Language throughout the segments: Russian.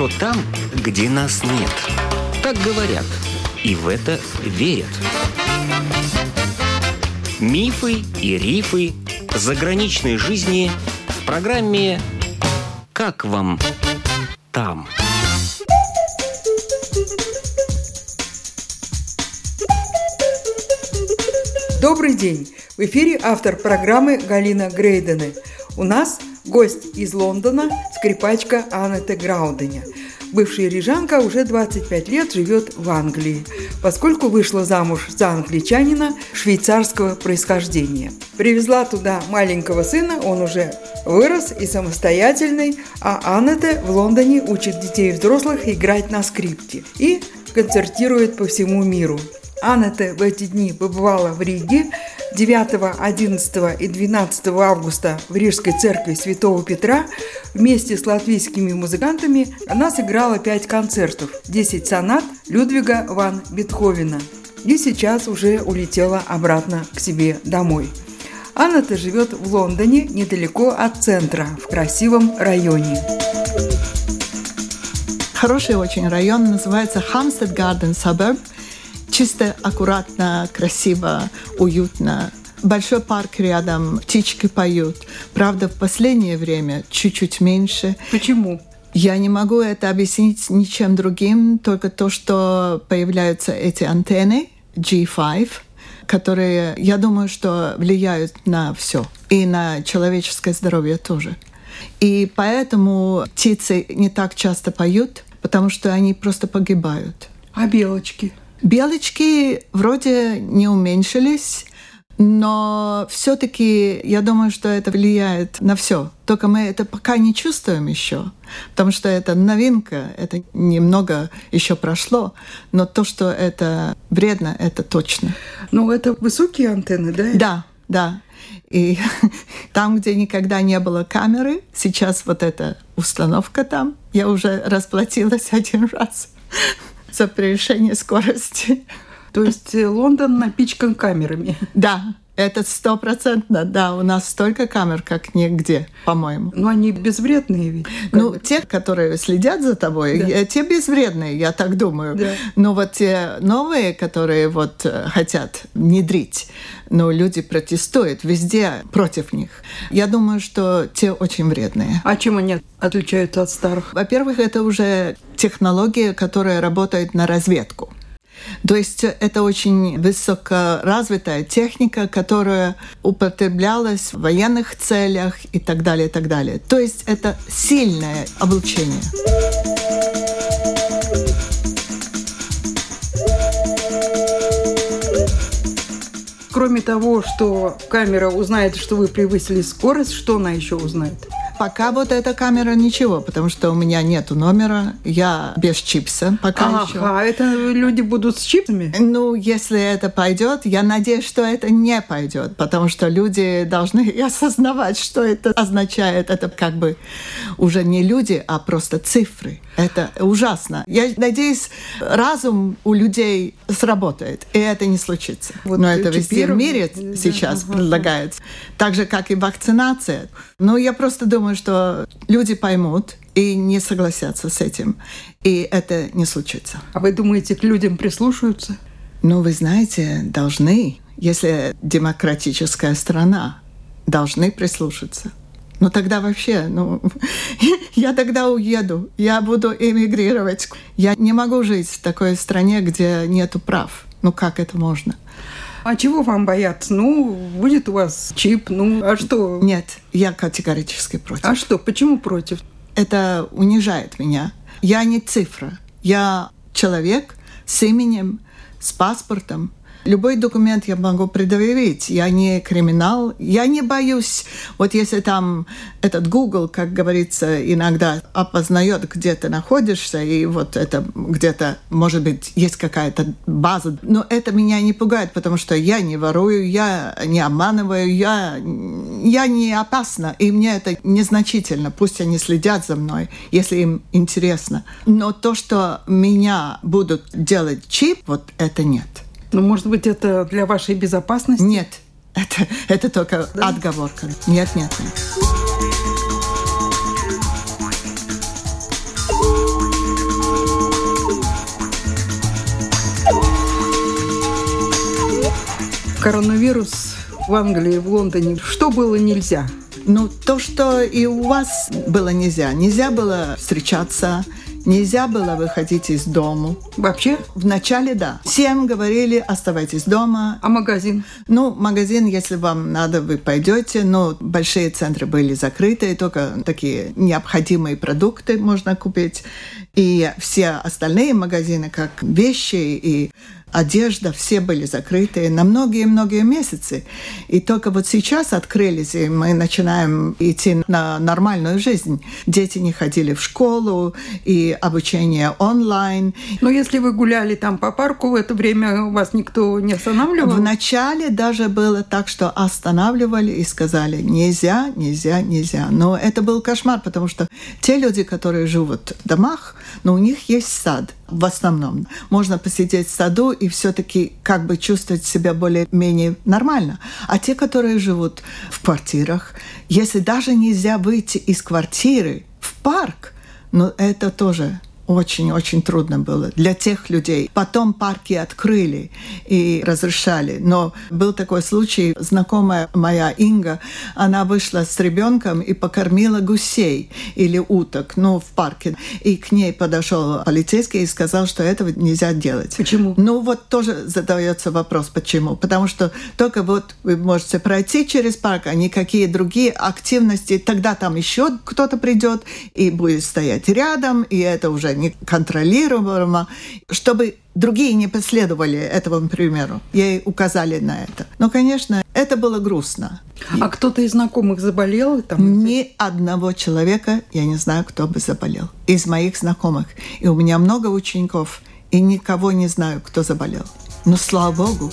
хорошо там, где нас нет. Так говорят, и в это верят. Мифы и рифы заграничной жизни в программе «Как вам там?». Добрый день! В эфире автор программы Галина Грейдены. У нас гость из Лондона, скрипачка Аннете Грауденя. Бывшая рижанка уже 25 лет живет в Англии, поскольку вышла замуж за англичанина швейцарского происхождения. Привезла туда маленького сына, он уже вырос и самостоятельный, а Аннете в Лондоне учит детей и взрослых играть на скрипке и концертирует по всему миру. Аннете в эти дни побывала в Риге, 9, 11 и 12 августа в Рижской церкви Святого Петра вместе с латвийскими музыкантами она сыграла 5 концертов, 10 сонат Людвига ван Бетховена и сейчас уже улетела обратно к себе домой. Анна-то живет в Лондоне, недалеко от центра, в красивом районе. Хороший очень район, называется Hampstead Garden Suburb – чисто, аккуратно, красиво, уютно. Большой парк рядом, птички поют. Правда, в последнее время чуть-чуть меньше. Почему? Я не могу это объяснить ничем другим, только то, что появляются эти антенны G5, которые, я думаю, что влияют на все и на человеческое здоровье тоже. И поэтому птицы не так часто поют, потому что они просто погибают. А белочки? Белочки вроде не уменьшились, но все-таки я думаю, что это влияет на все. Только мы это пока не чувствуем еще, потому что это новинка, это немного еще прошло, но то, что это вредно, это точно. Ну, это высокие антенны, да? Да, да. И там, где никогда не было камеры, сейчас вот эта установка там, я уже расплатилась один раз за превышение скорости. То есть э, Лондон напичкан камерами? Да, это стопроцентно, да. У нас столько камер, как нигде, по-моему. Но они безвредные ведь. Ну, те, которые следят за тобой, да. те безвредные, я так думаю. Да. Но вот те новые, которые вот э, хотят внедрить, но люди протестуют везде против них. Я думаю, что те очень вредные. А чем они отличаются от старых? Во-первых, это уже технология, которая работает на разведку. То есть это очень высокоразвитая техника, которая употреблялась в военных целях и так далее, и так далее. То есть это сильное облучение. Кроме того, что камера узнает, что вы превысили скорость, что она еще узнает? Пока вот эта камера ничего, потому что у меня нету номера, я без чипса пока ага, еще. А это люди будут с чипсами? Ну, если это пойдет, я надеюсь, что это не пойдет, потому что люди должны осознавать, что это означает. Это как бы уже не люди, а просто цифры. Это ужасно. Я надеюсь, разум у людей сработает, и это не случится. Вот Но это везде в мире сейчас ага. предлагается. Так же, как и вакцинация. Но я просто думаю, что люди поймут и не согласятся с этим. И это не случится. А вы думаете, к людям прислушаются? Ну, вы знаете, должны. Если демократическая страна, должны прислушаться. Ну тогда вообще, ну, я тогда уеду, я буду эмигрировать. Я не могу жить в такой стране, где нету прав. Ну как это можно? А чего вам бояться? Ну, будет у вас чип, ну, а что? Нет, я категорически против. А что, почему против? Это унижает меня. Я не цифра. Я человек с именем, с паспортом, Любой документ я могу предъявить. Я не криминал. Я не боюсь. Вот если там этот Google, как говорится, иногда опознает, где ты находишься, и вот это где-то, может быть, есть какая-то база. Но это меня не пугает, потому что я не ворую, я не обманываю, я, я не опасна, и мне это незначительно. Пусть они следят за мной, если им интересно. Но то, что меня будут делать чип, вот это нет. Ну, может быть, это для вашей безопасности? Нет, это, это только да? отговорка. Нет, нет, нет. Коронавирус в Англии, в Лондоне. Что было нельзя? Ну, то, что и у вас было нельзя. Нельзя было встречаться, Нельзя было выходить из дома. Вообще? Вначале да. Всем говорили, оставайтесь дома. А магазин? Ну, магазин, если вам надо, вы пойдете. Но большие центры были закрыты, и только такие необходимые продукты можно купить. И все остальные магазины, как вещи и одежда, все были закрыты на многие-многие месяцы. И только вот сейчас открылись, и мы начинаем идти на нормальную жизнь. Дети не ходили в школу, и обучение онлайн. Но если вы гуляли там по парку, в это время вас никто не останавливал? Вначале даже было так, что останавливали и сказали нельзя, нельзя, нельзя. Но это был кошмар, потому что те люди, которые живут в домах, но у них есть сад в основном. Можно посидеть в саду и все-таки как бы чувствовать себя более-менее нормально. А те, которые живут в квартирах, если даже нельзя выйти из квартиры в парк, но это тоже очень-очень трудно было для тех людей. Потом парки открыли и разрешали. Но был такой случай, знакомая моя Инга, она вышла с ребенком и покормила гусей или уток, ну, в парке. И к ней подошел полицейский и сказал, что этого нельзя делать. Почему? Ну, вот тоже задается вопрос, почему. Потому что только вот вы можете пройти через парк, а никакие другие активности, тогда там еще кто-то придет и будет стоять рядом, и это уже неконтролируемо, чтобы другие не последовали этому примеру. Ей указали на это. Но, конечно, это было грустно. А кто-то из знакомых заболел? Там? Ни одного человека, я не знаю, кто бы заболел. Из моих знакомых. И у меня много учеников, и никого не знаю, кто заболел. Но слава богу.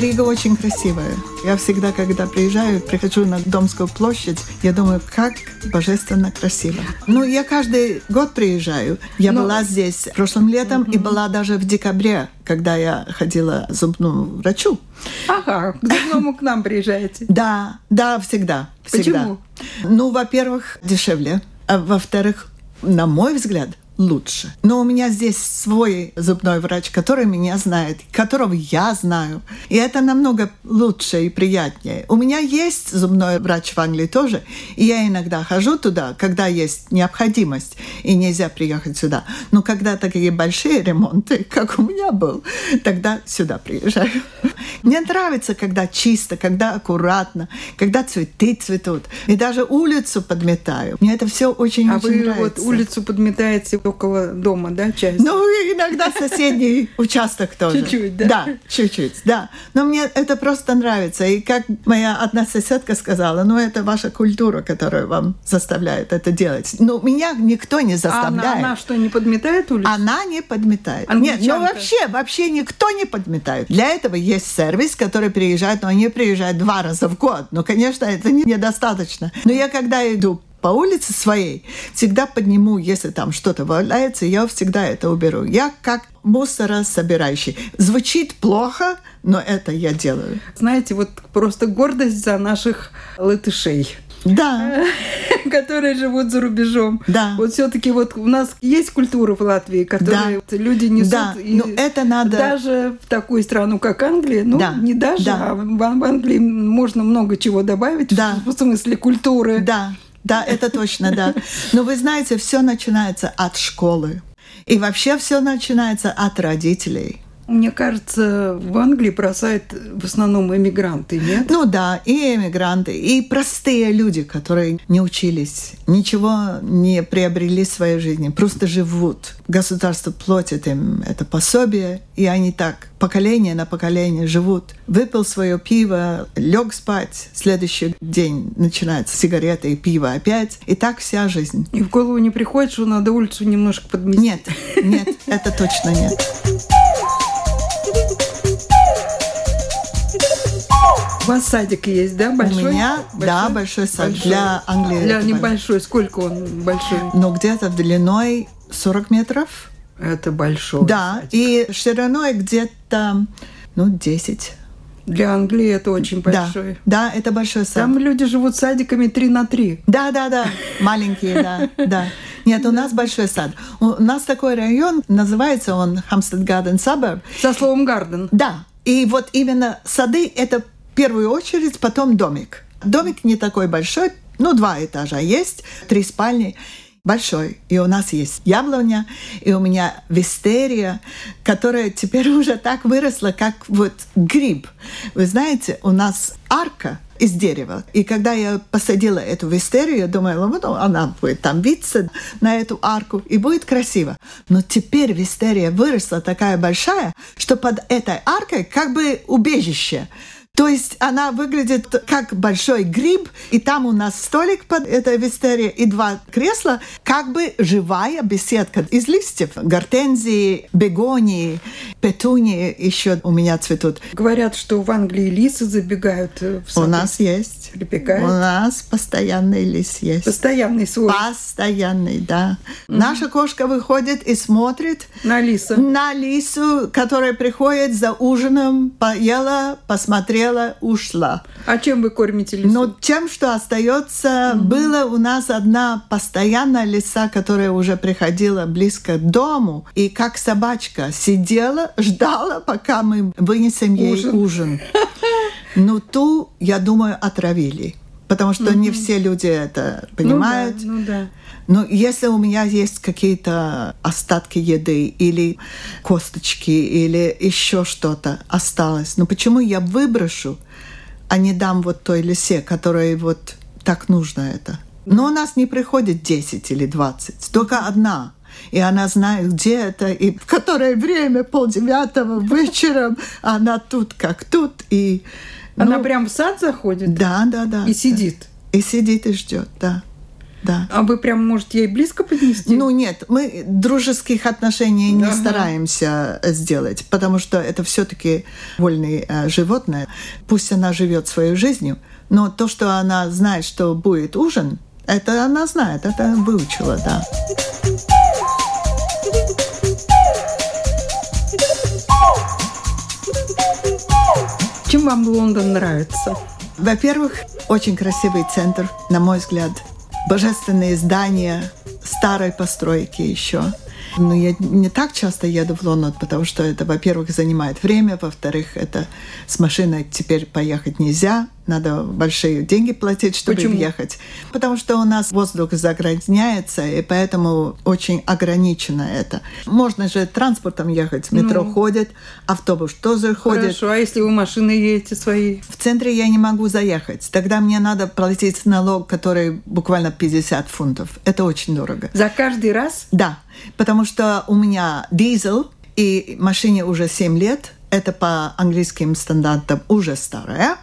Рига очень красивая. Я всегда, когда приезжаю, прихожу на Домскую площадь, я думаю, как божественно красиво. Ну, я каждый год приезжаю. Я Но... была здесь прошлым летом угу. и была даже в декабре, когда я ходила к зубному врачу. Ага, к зубному к нам приезжаете? Да, да, всегда. всегда. Почему? Ну, во-первых, дешевле. А во-вторых, на мой взгляд, лучше. Но у меня здесь свой зубной врач, который меня знает, которого я знаю. И это намного лучше и приятнее. У меня есть зубной врач в Англии тоже, и я иногда хожу туда, когда есть необходимость, и нельзя приехать сюда. Но когда такие большие ремонты, как у меня был, тогда сюда приезжаю. Мне нравится, когда чисто, когда аккуратно, когда цветы цветут. И даже улицу подметаю. Мне это все очень-очень а очень вы нравится. вот улицу подметаете около дома, да, часть? Ну, иногда соседний участок тоже. Чуть-чуть, да? Да, чуть-чуть, да. Но мне это просто нравится. И как моя одна соседка сказала, ну, это ваша культура, которая вам заставляет это делать. Ну, меня никто не заставляет. А она, она что, не подметает улицу? Она не подметает. Нет, ну вообще, вообще никто не подметает. Для этого есть сервис, который приезжает, но они приезжают два раза в год. Ну, конечно, это недостаточно. Но я когда иду по улице своей, всегда подниму, если там что-то валяется, я всегда это уберу. Я как мусорособирающий. Звучит плохо, но это я делаю. Знаете, вот просто гордость за наших латышей. Да. которые живут за рубежом. Да. Вот все-таки вот у нас есть культура в Латвии, которую да. люди несут. Да. И Но это надо. Даже в такую страну, как Англия, ну да. не даже, да. а в Англии можно много чего добавить да. в смысле культуры. Да. Да, это точно, да. Но вы знаете, все начинается от школы. И вообще все начинается от родителей. Мне кажется, в Англии бросают в основном эмигранты, нет? Ну да, и эмигранты, и простые люди, которые не учились, ничего не приобрели в своей жизни, просто живут. Государство платит им это пособие, и они так поколение на поколение живут. Выпил свое пиво, лег спать, следующий день начинается сигареты и пиво опять, и так вся жизнь. И в голову не приходит, что надо улицу немножко подметить? Нет, нет, это точно нет. У вас садик есть, да, большой? У меня, большой? да, большой сад большой. для Англии. Для небольшой. Сколько он большой? Ну, где-то длиной 40 метров. Это большой Да, садик. и шириной где-то, ну, 10. Для Англии это очень большой. Да, да, это большой сад. Там люди живут садиками 3 на 3. Да, да, да, маленькие, да, да. Нет, у нас большой сад. У нас такой район, называется он Hampstead Garden Suburb. Со словом «гарден». Да, и вот именно сады – это первую очередь, потом домик. Домик не такой большой, ну, два этажа есть, три спальни большой. И у нас есть яблоня, и у меня вистерия, которая теперь уже так выросла, как вот гриб. Вы знаете, у нас арка из дерева. И когда я посадила эту вистерию, я думала, вот она будет там биться на эту арку, и будет красиво. Но теперь вистерия выросла такая большая, что под этой аркой как бы убежище. То есть она выглядит как большой гриб, и там у нас столик под этой вистерией и два кресла, как бы живая беседка из листьев. Гортензии, бегонии, петунии еще у меня цветут. Говорят, что в Англии лисы забегают э, в сады. У нас есть. Прибегают. У нас постоянный лис есть. Постоянный свой. Постоянный, да. Mm-hmm. Наша кошка выходит и смотрит на лису. На лису, которая приходит за ужином, поела, посмотрела, ушла. А чем вы кормите лису? Ну, тем, что остается. Mm-hmm. Было у нас одна постоянная лиса, которая уже приходила близко к дому, и как собачка сидела, ждала, пока мы вынесем ей ужин. ужин. Ну, ту, я думаю, отравили. Потому что mm-hmm. не все люди это понимают. Ну да, ну да. Но если у меня есть какие-то остатки еды или косточки или еще что-то осталось, ну почему я выброшу, а не дам вот той лисе, которой вот так нужно это? Но у нас не приходит 10 или 20, только одна и она знает, где это, и в которое время, полдевятого вечером, она тут как тут, и... Она ну, прям в сад заходит? Да, да, да. И сидит? Да. И сидит и ждет, да. Да. А вы прям, может, ей близко поднести? Ну, нет, мы дружеских отношений не ага. стараемся сделать, потому что это все-таки вольное э, животное. Пусть она живет своей жизнью, но то, что она знает, что будет ужин, это она знает, это выучила, да. Чем вам Лондон нравится? Во-первых, очень красивый центр, на мой взгляд. Божественные здания, старой постройки еще. Но я не так часто еду в Лондон, потому что это, во-первых, занимает время, во-вторых, это с машиной теперь поехать нельзя, надо большие деньги платить, чтобы Почему? въехать. Потому что у нас воздух загрязняется, и поэтому очень ограничено это. Можно же транспортом ехать, метро ну. ходит, автобус тоже ходит. Хорошо, а если вы машины едете свои? В центре я не могу заехать. Тогда мне надо платить налог, который буквально 50 фунтов. Это очень дорого. За каждый раз? Да, потому что у меня дизель, и машине уже 7 лет. Это по английским стандартам уже старая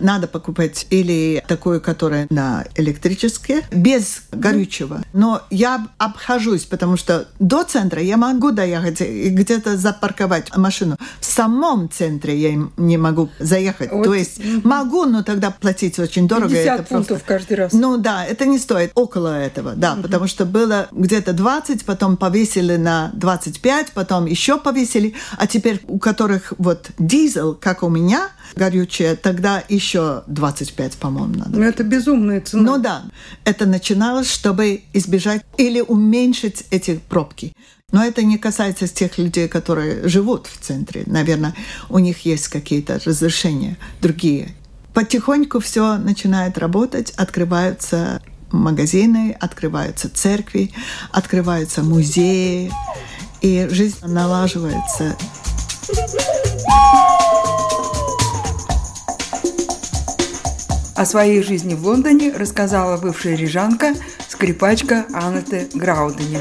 надо покупать или такую, которая на электрические, без горючего. Но я обхожусь, потому что до центра я могу доехать и где-то запарковать машину. В самом центре я не могу заехать. Вот. То есть могу, но тогда платить очень дорого. 50 это фунтов просто... каждый раз. Ну да, это не стоит. Около этого, да. Угу. Потому что было где-то 20, потом повесили на 25, потом еще повесили. А теперь у которых вот дизель, как у меня, горючее, тогда еще 25, по-моему, надо. Ну, это безумная цена. Ну да, это начиналось, чтобы избежать или уменьшить эти пробки. Но это не касается тех людей, которые живут в центре. Наверное, у них есть какие-то разрешения другие. Потихоньку все начинает работать, открываются магазины, открываются церкви, открываются музеи, и жизнь налаживается. О своей жизни в Лондоне рассказала бывшая рижанка, скрипачка Аннете Граудене.